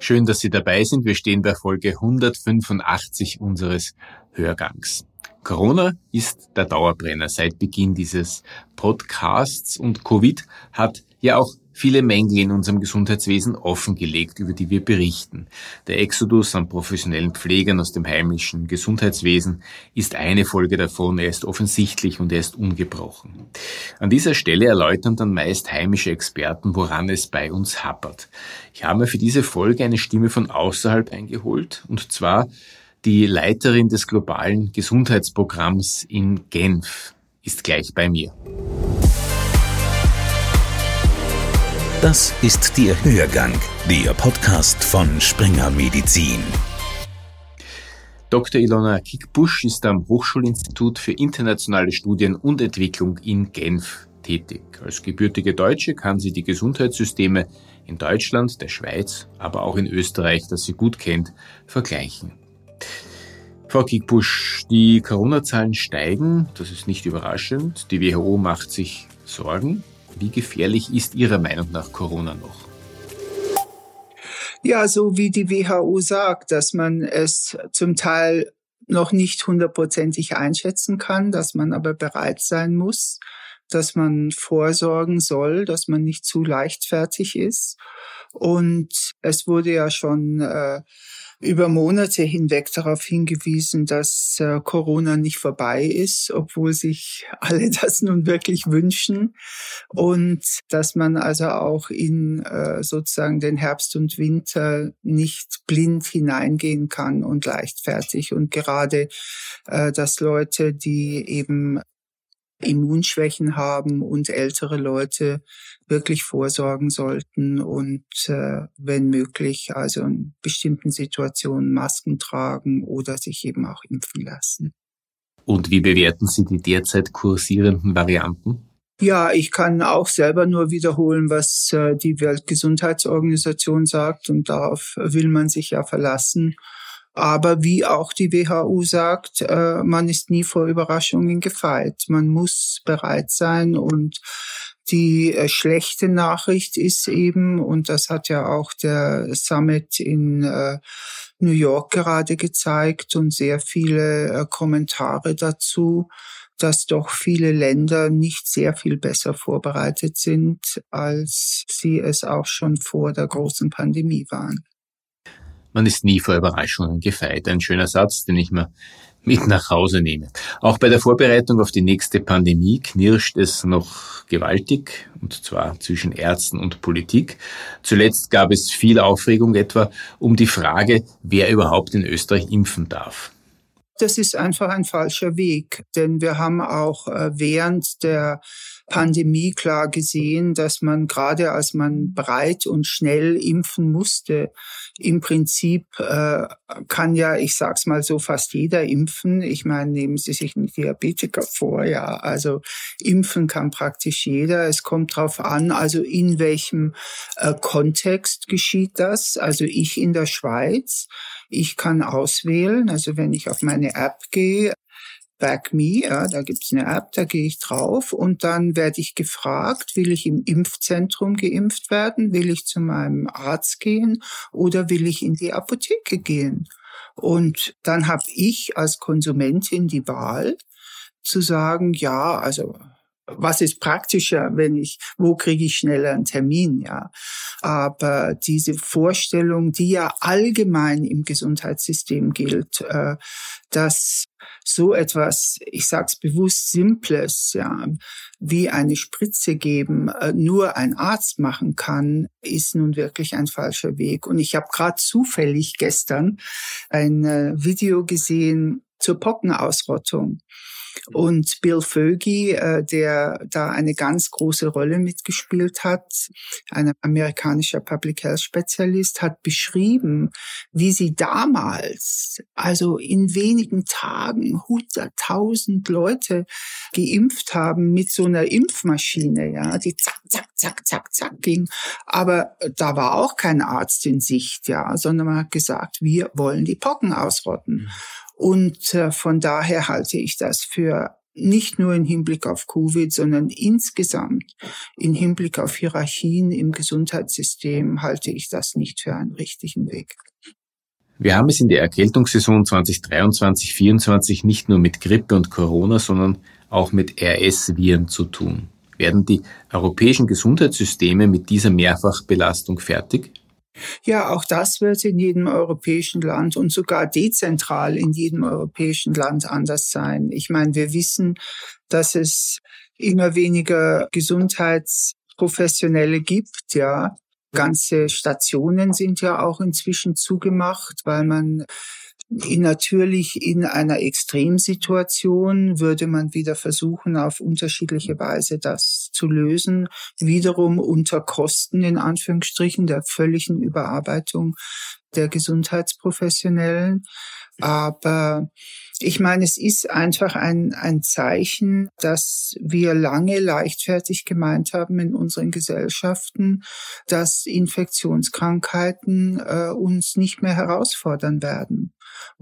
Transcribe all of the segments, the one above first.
Schön, dass Sie dabei sind. Wir stehen bei Folge 185 unseres Hörgangs. Corona ist der Dauerbrenner seit Beginn dieses Podcasts und Covid hat ja auch viele Mängel in unserem Gesundheitswesen offengelegt, über die wir berichten. Der Exodus an professionellen Pflegern aus dem heimischen Gesundheitswesen ist eine Folge davon. Er ist offensichtlich und er ist ungebrochen. An dieser Stelle erläutern dann meist heimische Experten, woran es bei uns happert. Ich habe mir für diese Folge eine Stimme von außerhalb eingeholt, und zwar die Leiterin des globalen Gesundheitsprogramms in Genf ist gleich bei mir. Das ist der Hörgang, der Podcast von Springer Medizin. Dr. Ilona Kickbusch ist am Hochschulinstitut für internationale Studien und Entwicklung in Genf tätig. Als gebürtige Deutsche kann sie die Gesundheitssysteme in Deutschland, der Schweiz, aber auch in Österreich, das sie gut kennt, vergleichen. Frau Kickbusch, die Corona-Zahlen steigen, das ist nicht überraschend. Die WHO macht sich Sorgen. Wie gefährlich ist Ihrer Meinung nach Corona noch? Ja, so wie die WHO sagt, dass man es zum Teil noch nicht hundertprozentig einschätzen kann, dass man aber bereit sein muss, dass man vorsorgen soll, dass man nicht zu leichtfertig ist. Und es wurde ja schon äh, über Monate hinweg darauf hingewiesen, dass äh, Corona nicht vorbei ist, obwohl sich alle das nun wirklich wünschen und dass man also auch in äh, sozusagen den Herbst und Winter nicht blind hineingehen kann und leichtfertig und gerade, äh, dass Leute, die eben Immunschwächen haben und ältere Leute wirklich vorsorgen sollten und äh, wenn möglich also in bestimmten Situationen Masken tragen oder sich eben auch impfen lassen. Und wie bewerten Sie die derzeit kursierenden Varianten? Ja, ich kann auch selber nur wiederholen, was äh, die Weltgesundheitsorganisation sagt und darauf will man sich ja verlassen. Aber wie auch die WHO sagt, äh, man ist nie vor Überraschungen gefeit. Man muss bereit sein und die äh, schlechte Nachricht ist eben, und das hat ja auch der Summit in äh, New York gerade gezeigt und sehr viele äh, Kommentare dazu, dass doch viele Länder nicht sehr viel besser vorbereitet sind, als sie es auch schon vor der großen Pandemie waren. Man ist nie vor Überraschungen gefeit. Ein schöner Satz, den ich mir mit nach Hause nehme. Auch bei der Vorbereitung auf die nächste Pandemie knirscht es noch gewaltig, und zwar zwischen Ärzten und Politik. Zuletzt gab es viel Aufregung etwa um die Frage, wer überhaupt in Österreich impfen darf. Das ist einfach ein falscher Weg, denn wir haben auch äh, während der Pandemie klar gesehen, dass man gerade als man breit und schnell impfen musste, im Prinzip äh, kann ja, ich sag's mal so, fast jeder impfen. Ich meine, nehmen Sie sich einen Diabetiker vor, ja. Also impfen kann praktisch jeder. Es kommt drauf an, also in welchem äh, Kontext geschieht das. Also ich in der Schweiz ich kann auswählen, also wenn ich auf meine App gehe, Back Me, ja, da gibt's eine App, da gehe ich drauf und dann werde ich gefragt, will ich im Impfzentrum geimpft werden, will ich zu meinem Arzt gehen oder will ich in die Apotheke gehen? Und dann habe ich als Konsumentin die Wahl zu sagen, ja, also was ist praktischer, wenn ich, wo kriege ich schneller einen Termin, ja. Aber diese Vorstellung, die ja allgemein im Gesundheitssystem gilt, äh, dass so etwas, ich sag's bewusst Simples, ja, wie eine Spritze geben, äh, nur ein Arzt machen kann, ist nun wirklich ein falscher Weg. Und ich habe gerade zufällig gestern ein äh, Video gesehen zur Pockenausrottung. Und Bill Foege, äh, der da eine ganz große Rolle mitgespielt hat, ein amerikanischer Public Health Spezialist, hat beschrieben, wie sie damals, also in wenigen Tagen, 100.000 Leute geimpft haben mit so einer Impfmaschine, ja, die zack, zack, zack, zack, zack ging. Aber da war auch kein Arzt in Sicht, ja, sondern man hat gesagt, wir wollen die Pocken ausrotten. Und äh, von daher halte ich das für nicht nur im Hinblick auf Covid, sondern insgesamt im Hinblick auf Hierarchien im Gesundheitssystem halte ich das nicht für einen richtigen Weg. Wir haben es in der Erkältungssaison 2023-24 nicht nur mit Grippe und Corona, sondern auch mit RS-Viren zu tun. Werden die europäischen Gesundheitssysteme mit dieser Mehrfachbelastung fertig? Ja, auch das wird in jedem europäischen Land und sogar dezentral in jedem europäischen Land anders sein. Ich meine, wir wissen, dass es immer weniger Gesundheitsprofessionelle gibt, ja. Ganze Stationen sind ja auch inzwischen zugemacht, weil man Natürlich in einer Extremsituation würde man wieder versuchen, auf unterschiedliche Weise das zu lösen. Wiederum unter Kosten in Anführungsstrichen der völligen Überarbeitung der Gesundheitsprofessionellen. Aber ich meine, es ist einfach ein, ein Zeichen, dass wir lange leichtfertig gemeint haben in unseren Gesellschaften, dass Infektionskrankheiten äh, uns nicht mehr herausfordern werden.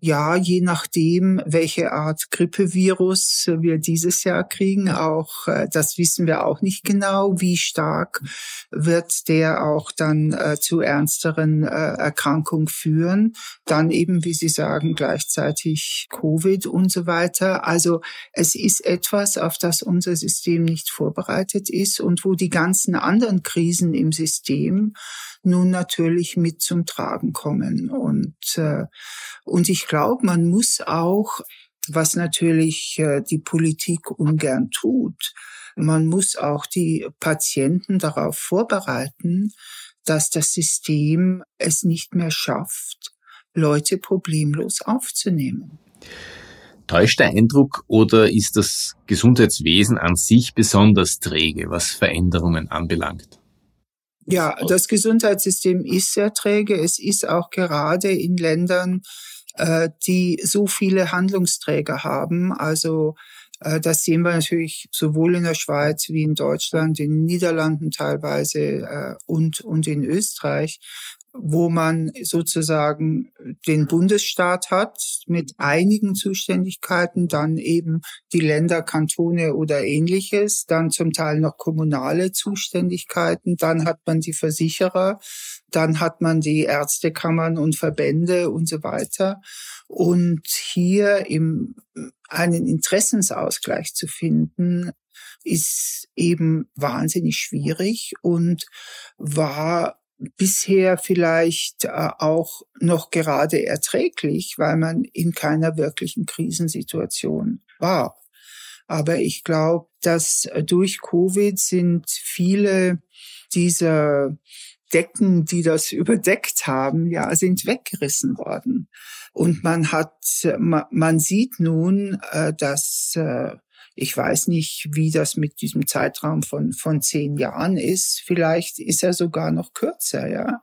Ja, je nachdem, welche Art Grippevirus wir dieses Jahr kriegen, auch äh, das wissen wir auch nicht genau, wie stark wird der auch dann äh, zu ernsteren äh, Erkrankungen führen. Dann eben, wie Sie sagen, gleichzeitig Covid und so weiter. Also es ist etwas, auf das unser System nicht vorbereitet ist und wo die ganzen anderen Krisen im System nun natürlich mit zum Tragen kommen. Und, äh, und ich glaube, man muss auch, was natürlich äh, die Politik ungern tut, man muss auch die Patienten darauf vorbereiten, dass das System es nicht mehr schafft, Leute problemlos aufzunehmen. Täuscht der Eindruck oder ist das Gesundheitswesen an sich besonders träge, was Veränderungen anbelangt? Ja, das Gesundheitssystem ist sehr träge. Es ist auch gerade in Ländern, äh, die so viele Handlungsträger haben. Also äh, das sehen wir natürlich sowohl in der Schweiz wie in Deutschland, in den Niederlanden teilweise äh, und, und in Österreich, wo man sozusagen den Bundesstaat hat mit einigen Zuständigkeiten, dann eben die Länder, Kantone oder ähnliches, dann zum Teil noch kommunale Zuständigkeiten, dann hat man die Versicherer, dann hat man die Ärztekammern und Verbände und so weiter. Und hier im, einen Interessensausgleich zu finden, ist eben wahnsinnig schwierig und war bisher vielleicht äh, auch noch gerade erträglich, weil man in keiner wirklichen Krisensituation war. Aber ich glaube, dass durch Covid sind viele dieser Decken, die das überdeckt haben, ja, sind weggerissen worden. Und man hat, man sieht nun, äh, dass äh, ich weiß nicht, wie das mit diesem Zeitraum von, von zehn Jahren ist. Vielleicht ist er sogar noch kürzer, ja.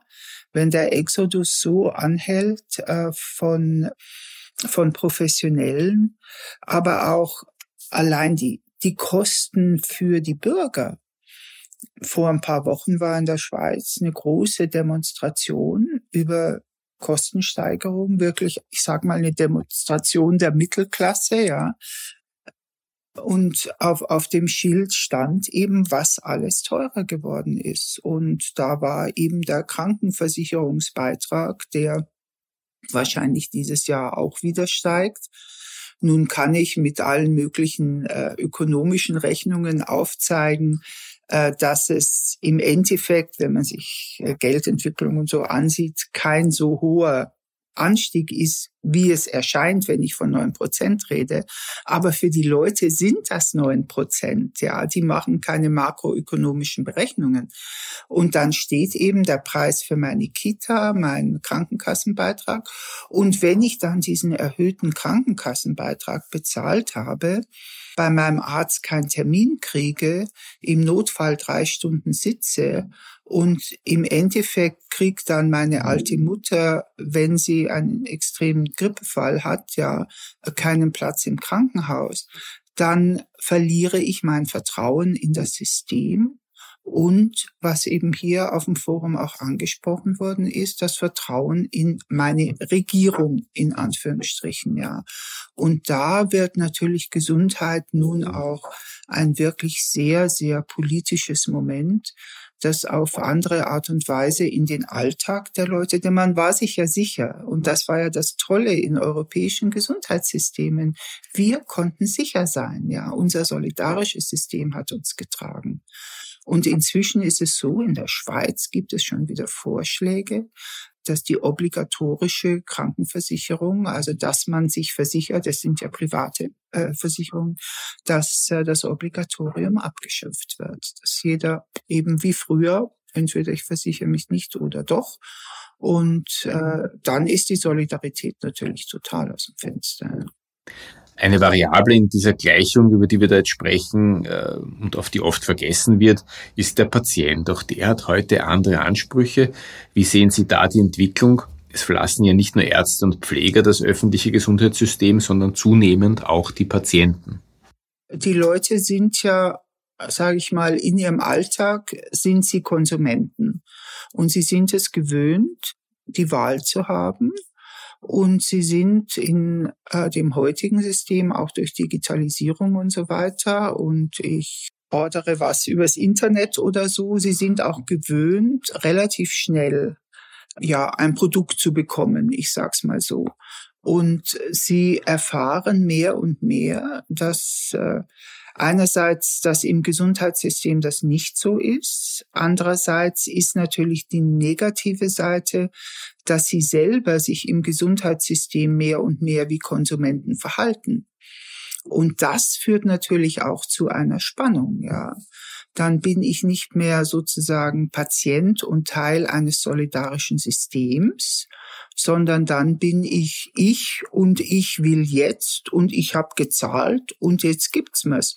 Wenn der Exodus so anhält äh, von, von Professionellen, aber auch allein die, die Kosten für die Bürger. Vor ein paar Wochen war in der Schweiz eine große Demonstration über Kostensteigerung, wirklich, ich sag mal, eine Demonstration der Mittelklasse, ja, und auf, auf dem Schild stand eben, was alles teurer geworden ist. Und da war eben der Krankenversicherungsbeitrag, der wahrscheinlich dieses Jahr auch wieder steigt. Nun kann ich mit allen möglichen äh, ökonomischen Rechnungen aufzeigen, äh, dass es im Endeffekt, wenn man sich äh, Geldentwicklung und so ansieht, kein so hoher Anstieg ist, wie es erscheint, wenn ich von neun Prozent rede. Aber für die Leute sind das neun Prozent. Ja, die machen keine makroökonomischen Berechnungen. Und dann steht eben der Preis für meine Kita, mein Krankenkassenbeitrag. Und wenn ich dann diesen erhöhten Krankenkassenbeitrag bezahlt habe, bei meinem Arzt keinen Termin kriege, im Notfall drei Stunden sitze und im Endeffekt kriegt dann meine alte Mutter, wenn sie einen extremen Grippefall hat, ja, keinen Platz im Krankenhaus, dann verliere ich mein Vertrauen in das System Und was eben hier auf dem Forum auch angesprochen worden ist, das Vertrauen in meine Regierung in Anführungsstrichen, ja. Und da wird natürlich Gesundheit nun auch ein wirklich sehr, sehr politisches Moment, das auf andere Art und Weise in den Alltag der Leute, denn man war sich ja sicher, und das war ja das Tolle in europäischen Gesundheitssystemen, wir konnten sicher sein, ja, unser solidarisches System hat uns getragen. Und inzwischen ist es so, in der Schweiz gibt es schon wieder Vorschläge, dass die obligatorische Krankenversicherung, also dass man sich versichert, das sind ja private äh, Versicherungen, dass äh, das Obligatorium abgeschöpft wird. Dass jeder eben wie früher, entweder ich versichere mich nicht oder doch. Und äh, dann ist die Solidarität natürlich total aus dem Fenster. Eine Variable in dieser Gleichung, über die wir da jetzt sprechen äh, und auf die oft vergessen wird, ist der Patient. Auch der hat heute andere Ansprüche. Wie sehen Sie da die Entwicklung? Es verlassen ja nicht nur Ärzte und Pfleger das öffentliche Gesundheitssystem, sondern zunehmend auch die Patienten. Die Leute sind ja, sage ich mal, in ihrem Alltag sind sie Konsumenten und sie sind es gewöhnt, die Wahl zu haben und sie sind in äh, dem heutigen System auch durch Digitalisierung und so weiter und ich ordere was übers Internet oder so. Sie sind auch gewöhnt, relativ schnell ja ein Produkt zu bekommen. Ich sag's mal so. Und sie erfahren mehr und mehr, dass äh, Einerseits, dass im Gesundheitssystem das nicht so ist. Andererseits ist natürlich die negative Seite, dass sie selber sich im Gesundheitssystem mehr und mehr wie Konsumenten verhalten. Und das führt natürlich auch zu einer Spannung, ja. Dann bin ich nicht mehr sozusagen Patient und Teil eines solidarischen Systems, sondern dann bin ich ich und ich will jetzt und ich habe gezahlt und jetzt gibt's mir's.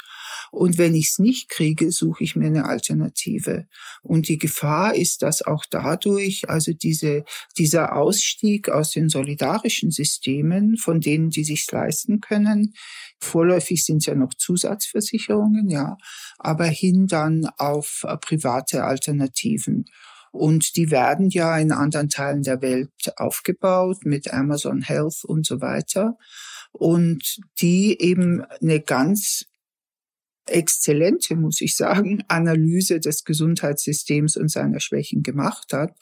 Und wenn ich's nicht kriege, suche ich mir eine Alternative. Und die Gefahr ist, dass auch dadurch, also diese, dieser Ausstieg aus den solidarischen Systemen, von denen die sich's leisten können, vorläufig sind ja noch Zusatzversicherungen, ja, aber hin dann auf private Alternativen. Und die werden ja in anderen Teilen der Welt aufgebaut mit Amazon Health und so weiter. Und die eben eine ganz exzellente, muss ich sagen, Analyse des Gesundheitssystems und seiner Schwächen gemacht hat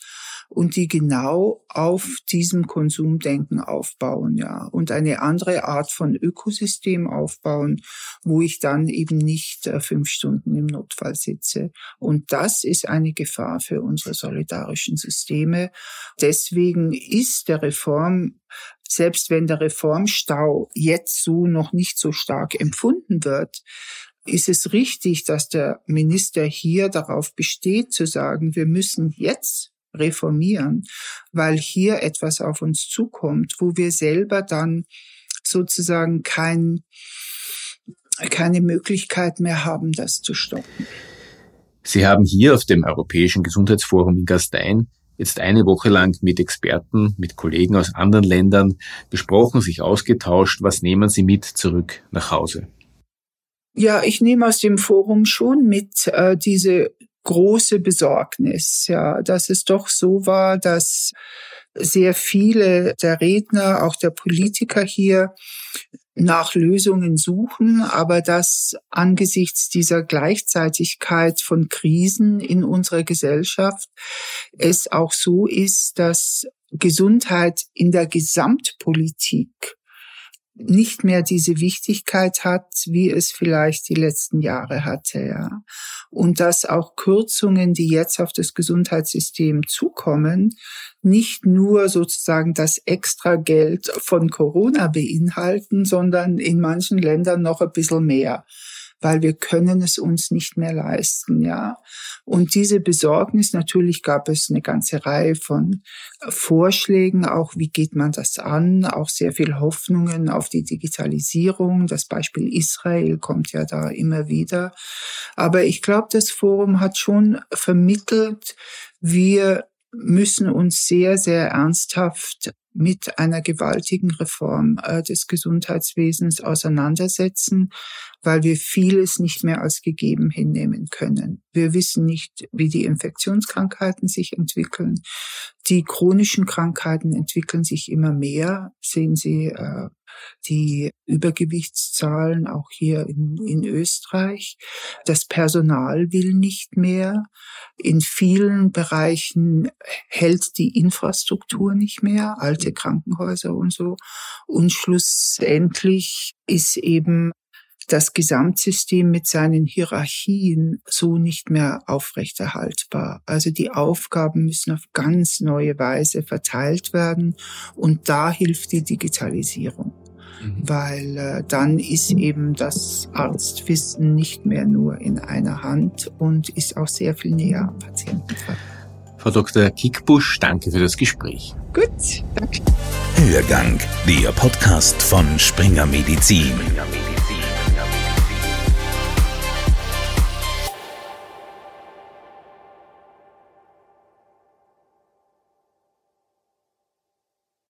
und die genau auf diesem Konsumdenken aufbauen, ja, und eine andere Art von Ökosystem aufbauen, wo ich dann eben nicht äh, fünf Stunden im Notfall sitze. Und das ist eine Gefahr für unsere solidarischen Systeme. Deswegen ist der Reform selbst wenn der Reformstau jetzt so noch nicht so stark empfunden wird, ist es richtig, dass der Minister hier darauf besteht zu sagen, wir müssen jetzt reformieren, weil hier etwas auf uns zukommt, wo wir selber dann sozusagen kein, keine Möglichkeit mehr haben, das zu stoppen. Sie haben hier auf dem Europäischen Gesundheitsforum in Gastein jetzt eine Woche lang mit Experten, mit Kollegen aus anderen Ländern gesprochen, sich ausgetauscht. Was nehmen Sie mit zurück nach Hause? Ja, ich nehme aus dem Forum schon mit äh, diese große Besorgnis, ja, dass es doch so war, dass sehr viele der Redner, auch der Politiker hier nach Lösungen suchen, aber dass angesichts dieser Gleichzeitigkeit von Krisen in unserer Gesellschaft es auch so ist, dass Gesundheit in der Gesamtpolitik nicht mehr diese Wichtigkeit hat, wie es vielleicht die letzten Jahre hatte, ja. Und dass auch Kürzungen, die jetzt auf das Gesundheitssystem zukommen, nicht nur sozusagen das Extrageld von Corona beinhalten, sondern in manchen Ländern noch ein bisschen mehr weil wir können es uns nicht mehr leisten, ja. Und diese Besorgnis, natürlich gab es eine ganze Reihe von Vorschlägen, auch wie geht man das an, auch sehr viel Hoffnungen auf die Digitalisierung. Das Beispiel Israel kommt ja da immer wieder. Aber ich glaube, das Forum hat schon vermittelt, wir müssen uns sehr, sehr ernsthaft mit einer gewaltigen Reform äh, des Gesundheitswesens auseinandersetzen, weil wir vieles nicht mehr als gegeben hinnehmen können. Wir wissen nicht, wie die Infektionskrankheiten sich entwickeln. Die chronischen Krankheiten entwickeln sich immer mehr. Sehen Sie äh, die Übergewichtszahlen auch hier in, in Österreich. Das Personal will nicht mehr. In vielen Bereichen hält die Infrastruktur nicht mehr, alte Krankenhäuser und so. Und schlussendlich ist eben das Gesamtsystem mit seinen Hierarchien so nicht mehr aufrechterhaltbar. Also die Aufgaben müssen auf ganz neue Weise verteilt werden und da hilft die Digitalisierung. Mhm. Weil äh, dann ist eben das Arztwissen nicht mehr nur in einer Hand und ist auch sehr viel näher am Patienten dran. Frau Dr. Kickbusch, danke für das Gespräch. Gut, danke. Hörgang, der Podcast von Springer Medizin. Springer Medizin.